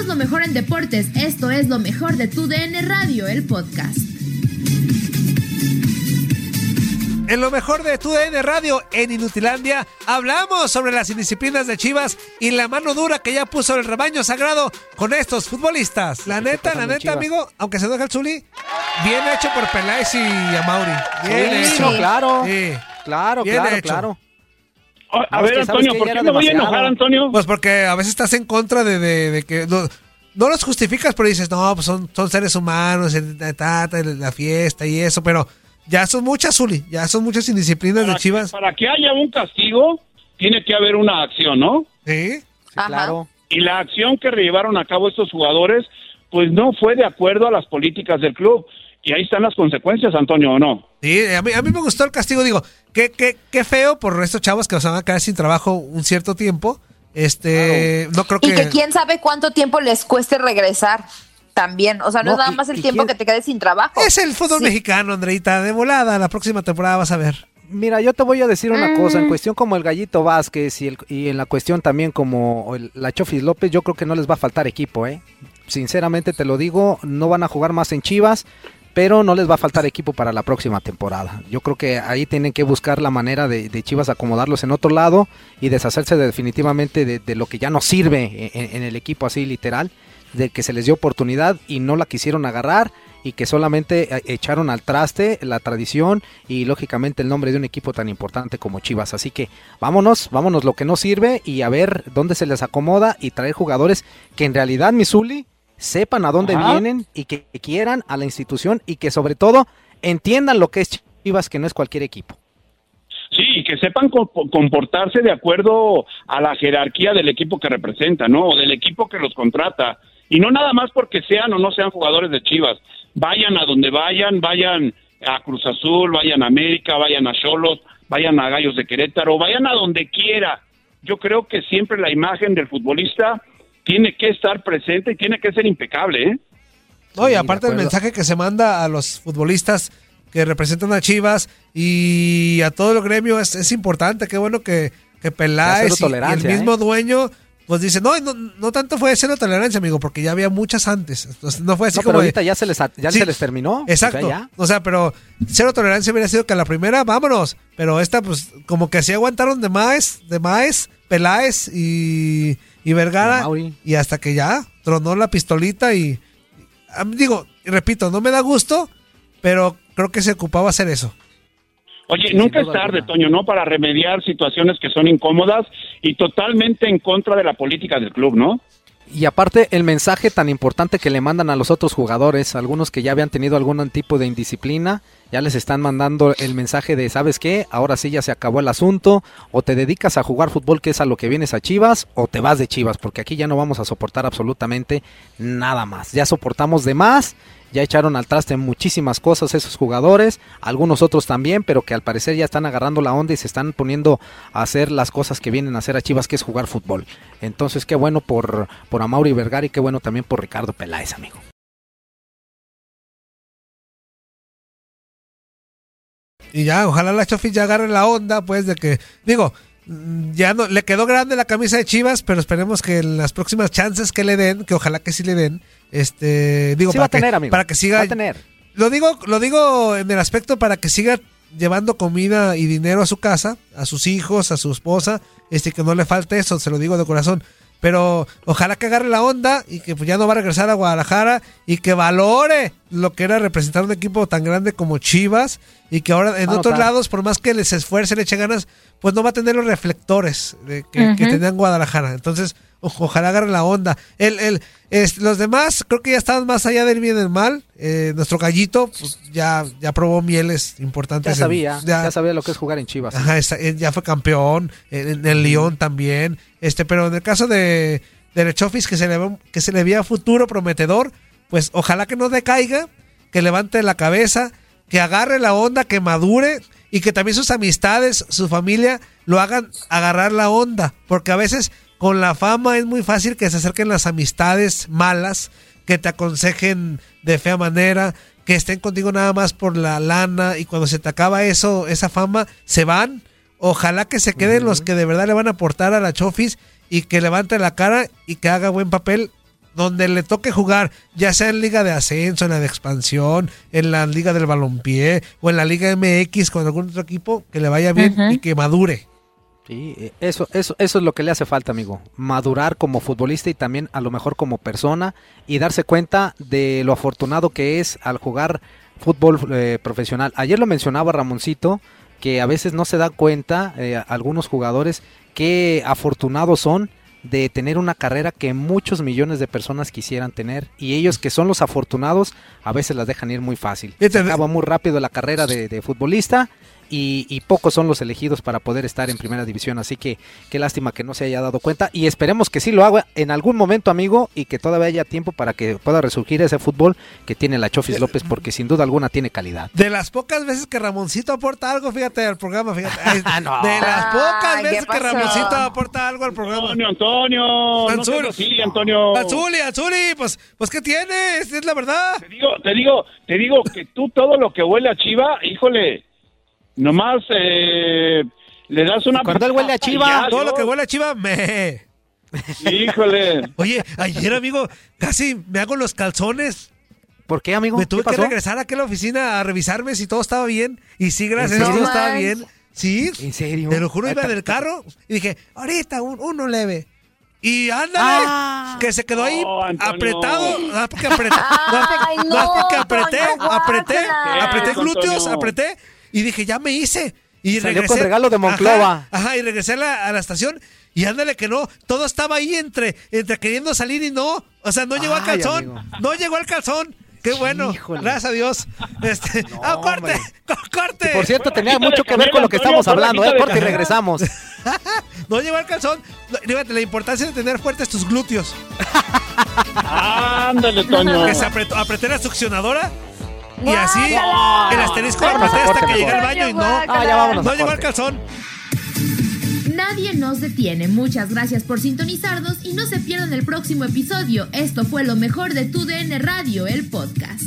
Somos lo mejor en deportes. Esto es lo mejor de tu DN Radio, el podcast. En lo mejor de tu DN Radio en Inutilandia hablamos sobre las indisciplinas de Chivas y la mano dura que ya puso el rebaño sagrado con estos futbolistas. La neta, la neta, amigo, aunque se deja el Zuli, bien hecho por Peláez y Amauri. Bien Sí, hecho. claro. Sí. Claro, Bien claro, hecho. claro. A, a ver, Antonio, ¿por qué me voy a enojar, Antonio? Pues porque a veces estás en contra de, de- de que no, no los justificas, pero dices, no, pues son, son seres humanos, la, tata, la fiesta y eso, pero ya son muchas, Zuli, ya son muchas indisciplinas de que, Chivas. para que haya un castigo, tiene que haber una acción, ¿no? Sí. Sí, claro. Y la acción que llevaron a cabo estos jugadores, pues no fue de acuerdo a las políticas del club. Y ahí están las consecuencias, Antonio, ¿o no? Sí, a mí, a mí me gustó el castigo, digo, qué, qué, qué feo por estos chavos que se van a quedar sin trabajo un cierto tiempo. Este, no creo que... Y que quién sabe cuánto tiempo les cueste regresar también. O sea, no, No, es nada más el y tiempo quién- que te quedes sin trabajo. Es el fútbol Sí. mexicano, Andreita, de volada, la próxima temporada vas a ver. Mira, yo te voy a decir una cosa, Mm. en cuestión como el Gallito Vázquez y, el- y en la cuestión también como el- la Chofis López, yo creo que no les va a faltar equipo, ¿eh? Sinceramente te lo digo, no van a jugar más en Chivas, pero no les va a faltar equipo para la próxima temporada. Yo creo que ahí tienen que buscar la manera de, Chivas acomodarlos en otro lado y deshacerse definitivamente de, lo que ya no sirve en, en el equipo así literal, de que se les dio oportunidad y no la quisieron agarrar y que solamente eh, echaron al traste la tradición y lógicamente el nombre de un equipo tan importante como Chivas. Así que vámonos, vámonos lo que no sirve y a ver dónde se les acomoda y traer jugadores que en realidad, Misuli, sepan a dónde Ajá. vienen y que quieran a la institución y que sobre todo entiendan lo que es Chivas, que no es cualquier equipo. Sí, y que sepan co- comportarse de acuerdo a la jerarquía del equipo que representa, ¿no? O del equipo que los contrata. Y no nada más porque sean o no sean jugadores de Chivas. Vayan a donde vayan, vayan a Cruz Azul, vayan a América, vayan a Cholos, vayan a Gallos de Querétaro, vayan a donde quiera. Yo creo que siempre la imagen del futbolista tiene que estar presente y tiene que ser impecable, ¿eh? No, y Sí, aparte el acuerdo. mensaje que se manda a los futbolistas que representan a Chivas y a todo el gremio es, es importante. Qué bueno que, que Peláez y- y, el tolerancia, mismo ¿eh? dueño pues dice, no, no, no tanto fue cero tolerancia, amigo, porque ya había muchas antes. Entonces, no fue así No, como pero de- ahorita ya se les, ya Sí, se les terminó. Exacto. O sea, ya. O sea, pero cero tolerancia hubiera sido que a la primera, vámonos. Pero esta, pues, como que así aguantaron de más, de más, Peláez y, y Vergara. Y. Y hasta que ya tronó la pistolita y, a mí, digo, y repito, no me da gusto, pero creo que se ocupaba hacer eso. Oye, nunca es tarde. Toño, ¿no? Para remediar situaciones que son incómodas y totalmente en contra de la política del club, ¿no? Y aparte el mensaje tan importante que le mandan a los otros jugadores, algunos que ya habían tenido algún tipo de indisciplina, ya les están mandando el mensaje de, ¿sabes qué? Ahora sí ya se acabó el asunto, o te dedicas a jugar fútbol que es a lo que vienes a Chivas, o te vas de Chivas, porque aquí ya no vamos a soportar absolutamente nada más. Ya soportamos de más, ya echaron al traste muchísimas cosas esos jugadores, algunos otros también, pero que al parecer ya están agarrando la onda y se están poniendo a hacer las cosas que vienen a hacer a Chivas, que es jugar fútbol. Entonces, qué bueno por, por Amauri Vergara y qué bueno también por Ricardo Peláez, amigo. Y ya, ojalá la Chofis ya agarre la onda, pues, de que, digo, ya no, le quedó grande la camisa de Chivas, pero esperemos que en las próximas chances que le den, que ojalá que sí le den, este, digo, Sí para, va a tener, que, amigo. para que siga, Va a tener. lo digo, lo digo en el aspecto para que siga llevando comida y dinero a su casa, a sus hijos, a su esposa, este, que no le falte eso, se lo digo de corazón. Pero ojalá que agarre la onda y que pues, ya no va a regresar a Guadalajara y que valore lo que era representar un equipo tan grande como Chivas y que ahora en otros lados, por más que les esfuerce, le eche ganas, pues no va a tener los reflectores de que, que Ujú. tenían Guadalajara. Entonces, ojalá agarre la onda. El, el, es- los demás creo que ya estaban más allá del bien y del mal. Eh, nuestro gallito pues, ya, ya probó mieles importantes. Ya en- sabía, ya, sabía lo que es jugar en Chivas. Ajá, eh, ya fue campeón, en, en el León también. Este, pero en el caso de, de Lechofis, que se le ve- que se le veía futuro prometedor, pues ojalá que no decaiga, que levante la cabeza, que agarre la onda, que madure y que también sus amistades, su familia, lo hagan agarrar la onda. Porque a veces con la fama es muy fácil que se acerquen las amistades malas, que te aconsejen de fea manera, que estén contigo nada más por la lana y cuando se te acaba eso, esa fama, se van. Ojalá que se queden los que de verdad le van a aportar a la Chofis y que levante la cara y que haga buen papel donde le toque jugar, ya sea en Liga de Ascenso, en la de Expansión, en la Liga del Balompié o en la Liga MX con algún otro equipo, que le vaya bien y que madure. Sí, eh, eso, eso, eso es lo que le hace falta, amigo. Madurar como futbolista y también a lo mejor como persona y darse cuenta de lo afortunado que es al jugar fútbol eh, profesional. Ayer lo mencionaba Ramoncito, que a veces no se da cuenta eh, algunos jugadores qué afortunados son de tener una carrera que muchos millones de personas quisieran tener y ellos que son los afortunados a veces las dejan ir muy fácil. Se acaba muy rápido la carrera de, de futbolista y, y pocos son los elegidos para poder estar en primera división. Así que qué lástima que no se haya dado cuenta y esperemos que sí lo haga en algún momento, amigo, y que todavía haya tiempo para que pueda resurgir ese fútbol que tiene la Chofis López, porque sin duda alguna tiene calidad. De las pocas veces que Ramoncito aporta algo, fíjate al programa, fíjate. Ay, No. De las pocas Ay, ¿qué veces que? Ramoncito aporta algo al programa. Antonio, Antonio. No Anzul. seas así, Antonio. Azuli, Azuli, pues, pues ¿qué tienes? Es la verdad. Te digo, te digo, te digo que tú todo lo que huele a chiva, híjole, nomás eh, le das una... Cuando él huele a chiva, Todo lo que huele a chiva, me. Híjole. Oye, ayer, amigo, casi me hago los calzones. ¿Por qué, amigo? Me tuve ¿Qué que regresar a la oficina a revisarme si todo estaba bien. Y sí, gracias ¿En a Dios estaba bien. Sí, ¿En serio? te lo juro, iba Ahí en el carro y dije, ahorita, un- uno leve. Y ándale, Ah. que se quedó ahí No, Antonio. apretado. No es porque apreté, no es porque, Ay, no es porque no, apreté, apreté, apreté Eso, glúteos, Antonio. apreté. Y dije, ya me hice. Y Salió regresé. con regalo de Monclova. Ajá, ajá, y regresé a la, a la estación. Y ándale que no, todo estaba ahí entre, entre queriendo salir y no. O sea, no llegó al calzón. amigo. No llegó al calzón. Qué bueno. Gracias Gracias a Dios. Este, No, ¡ah, corte! hombre. ¡Corte! Que por cierto, tenía mucho que ver con lo que estamos hablando, ¿eh? Corte y regresamos. No llegó al calzón. Fíjate, la importancia de tener fuertes tus glúteos. Ándale, Toño. Que se apretó, apreté la succionadora. Y así, el asterisco lo Vámonos a apreté hasta corte, que llegué al baño y no. Ah, ya vámonos. No llegó al calzón. Nadie nos detiene. Muchas gracias por sintonizarnos y no se pierdan el próximo episodio. Esto fue lo mejor de Tu DN Radio, el podcast.